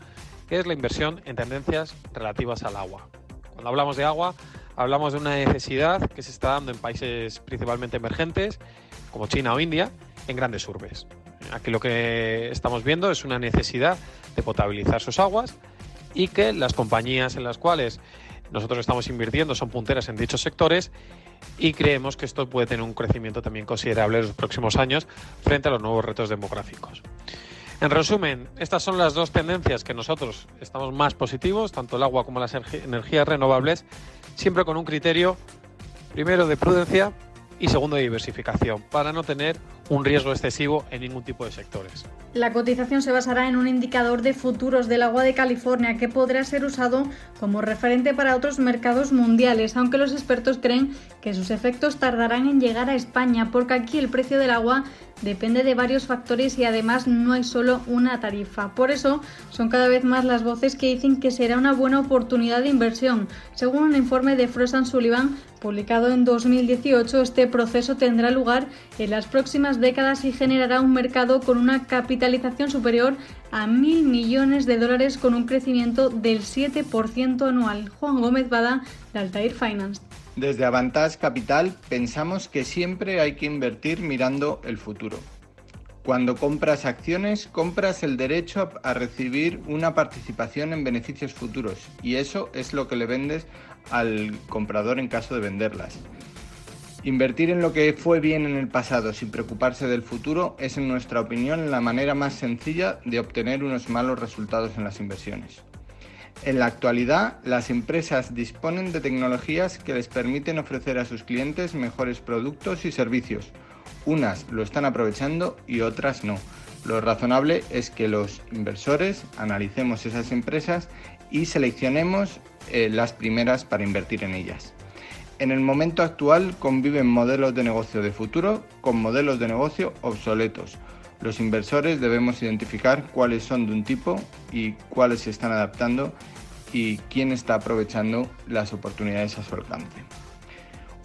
que es la inversión en tendencias relativas al agua. Cuando hablamos de agua, hablamos de una necesidad que se está dando en países principalmente emergentes, como China o India, en grandes urbes. Aquí lo que estamos viendo es una necesidad de potabilizar sus aguas y que las compañías en las cuales nosotros estamos invirtiendo son punteras en dichos sectores y creemos que esto puede tener un crecimiento también considerable en los próximos años frente a los nuevos retos demográficos. En resumen, estas son las dos tendencias que nosotros estamos más positivos, tanto el agua como las energías renovables, siempre con un criterio, primero, de prudencia y segundo, de diversificación, para no tener un riesgo excesivo en ningún tipo de sectores. La cotización se basará en un indicador de futuros del agua de California que podrá ser usado como referente para otros mercados mundiales, aunque los expertos creen que sus efectos tardarán en llegar a España porque aquí el precio del agua depende de varios factores y además no hay solo una tarifa. Por eso son cada vez más las voces que dicen que será una buena oportunidad de inversión. Según un informe de Frost Sullivan publicado en 2018, este proceso tendrá lugar en las próximas décadas y generará un mercado con una capitalización superior a mil millones de dólares con un crecimiento del 7% anual. Juan Gómez Bada, de Altair Finance. Desde Avantage Capital pensamos que siempre hay que invertir mirando el futuro. Cuando compras acciones, compras el derecho a recibir una participación en beneficios futuros y eso es lo que le vendes al comprador en caso de venderlas. Invertir en lo que fue bien en el pasado sin preocuparse del futuro es en nuestra opinión la manera más sencilla de obtener unos malos resultados en las inversiones. En la actualidad, las empresas disponen de tecnologías que les permiten ofrecer a sus clientes mejores productos y servicios. Unas lo están aprovechando y otras no. Lo razonable es que los inversores analicemos esas empresas y seleccionemos eh, las primeras para invertir en ellas. En el momento actual conviven modelos de negocio de futuro con modelos de negocio obsoletos. Los inversores debemos identificar cuáles son de un tipo y cuáles se están adaptando y quién está aprovechando las oportunidades a su alcance.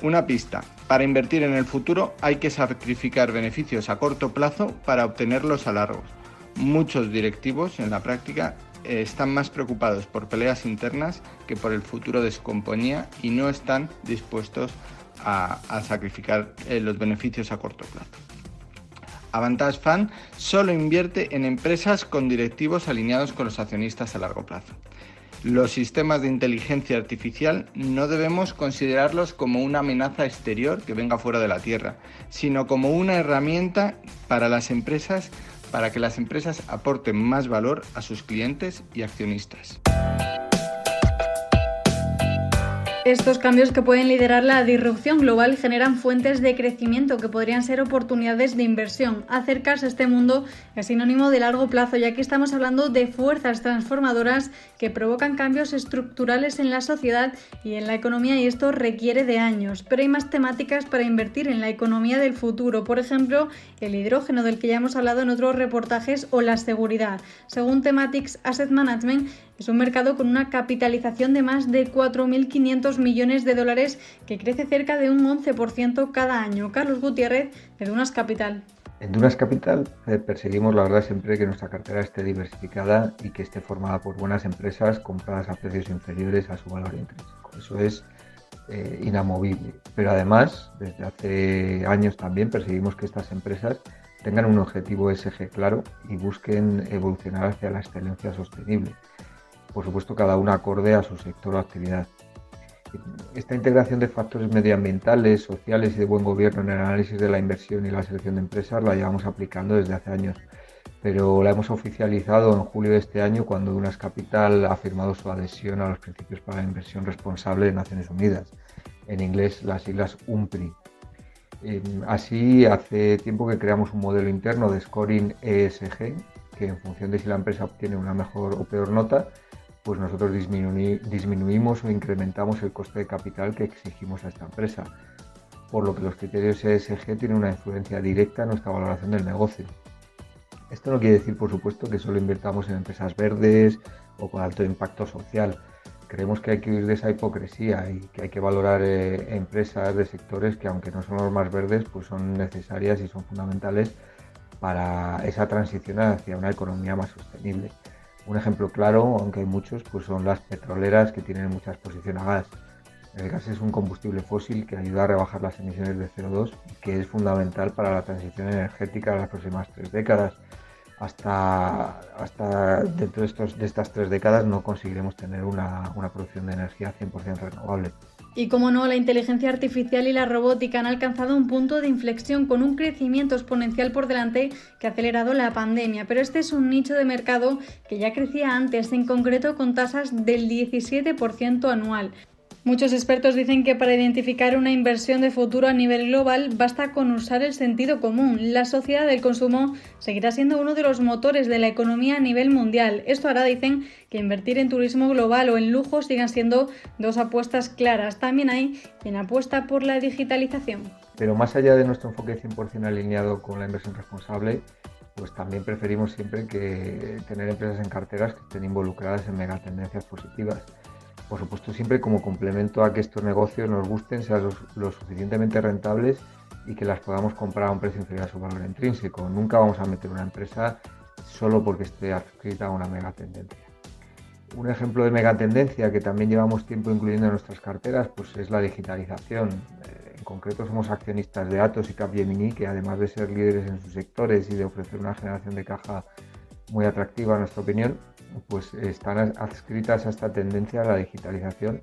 Una pista. Para invertir en el futuro hay que sacrificar beneficios a corto plazo para obtenerlos a largos. Muchos directivos en la práctica eh, están más preocupados por peleas internas que por el futuro de su compañía y no están dispuestos a, sacrificar eh, los beneficios a corto plazo. Avantage Fund solo invierte en empresas con directivos alineados con los accionistas a largo plazo. Los sistemas de inteligencia artificial no debemos considerarlos como una amenaza exterior que venga fuera de la Tierra, sino como una herramienta para las empresas para que las empresas aporten más valor a sus clientes y accionistas. Estos cambios que pueden liderar la disrupción global generan fuentes de crecimiento que podrían ser oportunidades de inversión. Acercarse a este mundo es sinónimo de largo plazo, ya que estamos hablando de fuerzas transformadoras que provocan cambios estructurales en la sociedad y en la economía y esto requiere de años. Pero hay más temáticas para invertir en la economía del futuro, por ejemplo, el hidrógeno del que ya hemos hablado en otros reportajes o la seguridad. Según Thematics Asset Management, es un mercado con una capitalización de más de 4.500 millones de dólares que crece cerca de un 11% cada año. Carlos Gutiérrez, de Dunas Capital. En Dunas Capital eh, perseguimos la verdad siempre que nuestra cartera esté diversificada y que esté formada por buenas empresas compradas a precios inferiores a su valor intrínseco. Eso es eh, inamovible. Pero además, desde hace años también perseguimos que estas empresas tengan un objetivo SG claro y busquen evolucionar hacia la excelencia sostenible por supuesto cada una acorde a su sector o actividad. Esta integración de factores medioambientales, sociales y de buen gobierno en el análisis de la inversión y la selección de empresas la llevamos aplicando desde hace años, pero la hemos oficializado en julio de este año cuando Dunas Capital ha firmado su adhesión a los principios para la inversión responsable de Naciones Unidas, en inglés las siglas UMPRI. Así, hace tiempo que creamos un modelo interno de scoring ESG, que en función de si la empresa obtiene una mejor o peor nota, pues nosotros disminuimos o incrementamos el coste de capital que exigimos a esta empresa, por lo que los criterios ESG tienen una influencia directa en nuestra valoración del negocio. Esto no quiere decir, por supuesto, que solo invertamos en empresas verdes o con alto impacto social. Creemos que hay que huir de esa hipocresía y que hay que valorar eh, empresas de sectores que, aunque no son los más verdes, pues son necesarias y son fundamentales para esa transición hacia una economía más sostenible. Un ejemplo claro, aunque hay muchos, pues son las petroleras que tienen mucha exposición a gas. El gas es un combustible fósil que ayuda a rebajar las emisiones de CO2 y que es fundamental para la transición energética de las próximas tres décadas. Hasta, hasta dentro de, estos, de estas tres décadas no conseguiremos tener una, una producción de energía 100% renovable. Y como no, la inteligencia artificial y la robótica han alcanzado un punto de inflexión con un crecimiento exponencial por delante que ha acelerado la pandemia. Pero este es un nicho de mercado que ya crecía antes, en concreto con tasas del 17% anual. Muchos expertos dicen que para identificar una inversión de futuro a nivel global basta con usar el sentido común. La sociedad del consumo seguirá siendo uno de los motores de la economía a nivel mundial. Esto hará, dicen, que invertir en turismo global o en lujo sigan siendo dos apuestas claras. También hay quien apuesta por la digitalización. Pero más allá de nuestro enfoque 100% alineado con la inversión responsable, pues también preferimos siempre que tener empresas en carteras que estén involucradas en megatendencias positivas por supuesto siempre como complemento a que estos negocios nos gusten, sean lo, suficientemente rentables y que las podamos comprar a un precio inferior a su valor intrínseco. Nunca vamos a meter una empresa solo porque esté adscrita a una megatendencia. Un ejemplo de megatendencia que también llevamos tiempo incluyendo en nuestras carteras pues es la digitalización. Eh, en concreto somos accionistas de Atos y Capgemini que además de ser líderes en sus sectores y de ofrecer una generación de caja muy atractiva a nuestra opinión, pues están adscritas a esta tendencia a la digitalización,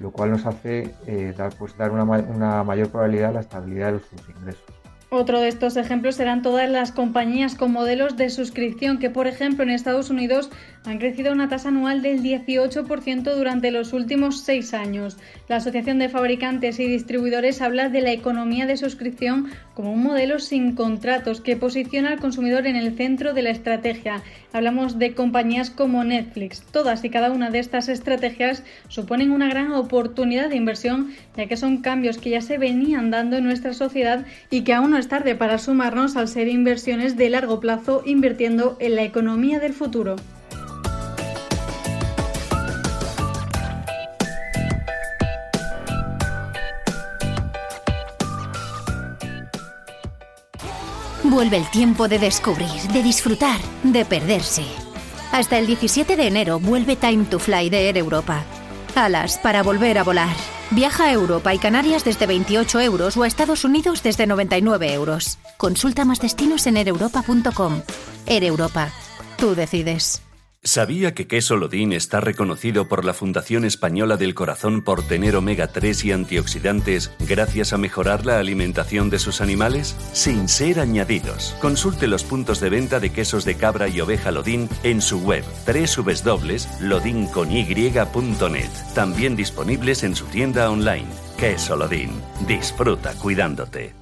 lo cual nos hace eh, dar, pues, dar una, una mayor probabilidad a la estabilidad de sus ingresos. Otro de estos ejemplos serán todas las compañías con modelos de suscripción que, por ejemplo, en Estados Unidos han crecido a una tasa anual del 18% durante los últimos seis años. La Asociación de Fabricantes y Distribuidores habla de la economía de suscripción como un modelo sin contratos que posiciona al consumidor en el centro de la estrategia. Hablamos de compañías como Netflix. Todas y cada una de estas estrategias suponen una gran oportunidad de inversión, ya que son cambios que ya se venían dando en nuestra sociedad y que aún no tarde para sumarnos al ser inversiones de largo plazo invirtiendo en la economía del futuro. Vuelve el tiempo de descubrir, de disfrutar, de perderse. Hasta el 17 de enero vuelve Time to Fly de Air Europa. Alas para volver a volar. Viaja a Europa y Canarias desde 28 euros o a Estados Unidos desde 99 euros. Consulta más destinos en ereuropa.com. Air Europa. Tú decides. ¿Sabía que queso Lodín está reconocido por la Fundación Española del Corazón por tener omega 3 y antioxidantes gracias a mejorar la alimentación de sus animales? Sin ser añadidos. Consulte los puntos de venta de quesos de cabra y oveja Lodín en su web www.lodincony.net. También disponibles en su tienda online. Queso Lodín. Disfruta cuidándote.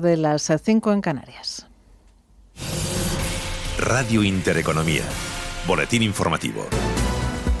De las 5 en Canarias. Radio Intereconomía. Boletín informativo.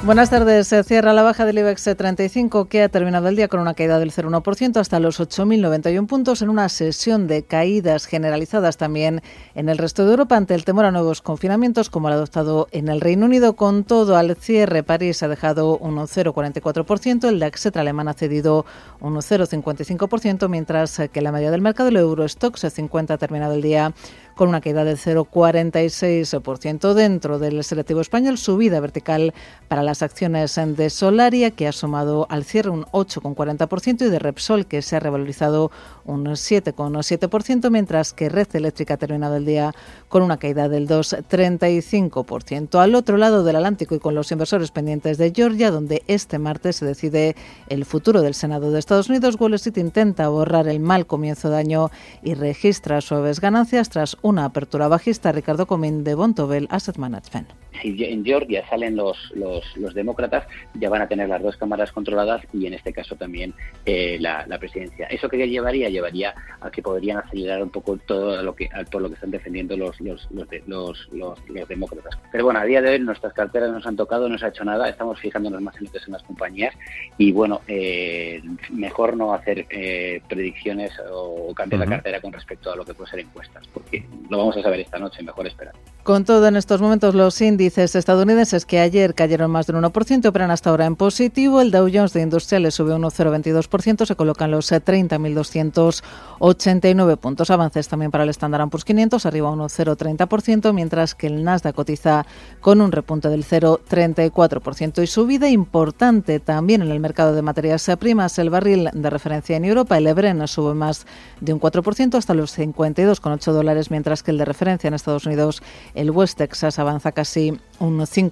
Buenas tardes. Se cierra la baja del IBEX 35 que ha terminado el día con una caída del 0,1% hasta los 8.091 puntos en una sesión de caídas generalizadas también en el resto de Europa ante el temor a nuevos confinamientos como el adoptado en el Reino Unido. Con todo al cierre, París ha dejado un 0,44%, el DAX alemán ha cedido un 0,55%, mientras que la media del mercado, el Eurostox 50, ha terminado el día con una caída del 0,46% dentro del selectivo español, subida vertical para las acciones de Solaria, que ha sumado al cierre un 8,40%, y de Repsol, que se ha revalorizado un 7,7%, mientras que Red Eléctrica ha terminado el día con una caída del 2,35%. Al otro lado del Atlántico y con los inversores pendientes de Georgia, donde este martes se decide el futuro del Senado de Estados Unidos, Wall Street intenta borrar el mal comienzo de año y registra suaves ganancias tras un una apertura bajista. Ricardo Comín de Bontobel Asset Management si en Georgia salen los, los, demócratas, ya van a tener las dos cámaras controladas y en este caso también eh, la, presidencia. ¿Eso qué llevaría? Llevaría a que podrían acelerar un poco todo lo que, todo lo que están defendiendo los, los, los, los, demócratas. Pero bueno, a día de hoy nuestras carteras nos han tocado, no se ha hecho nada, estamos fijándonos más en lo que son las compañías y bueno, eh, mejor no hacer eh, predicciones o cambiar la cartera con respecto a lo que puede ser encuestas, porque lo vamos a saber esta noche, mejor esperar. Con todo, en estos momentos los índices estadounidenses que ayer cayeron más de de un 1%, operan hasta ahora en positivo. El Dow Jones de Industriales sube un 0,22%, se colocan los 30.289 puntos. Avances también para el Standard Poor's 500, arriba un 0,30%, mientras que el Nasdaq cotiza con un repunte del 0,34%. Y subida importante también en el mercado de materias primas. El barril de referencia en Europa, el Ebren, sube más de un 4% hasta los 52,8 dólares, mientras que el de referencia en Estados Unidos, el West Texas, avanza casi un 5%.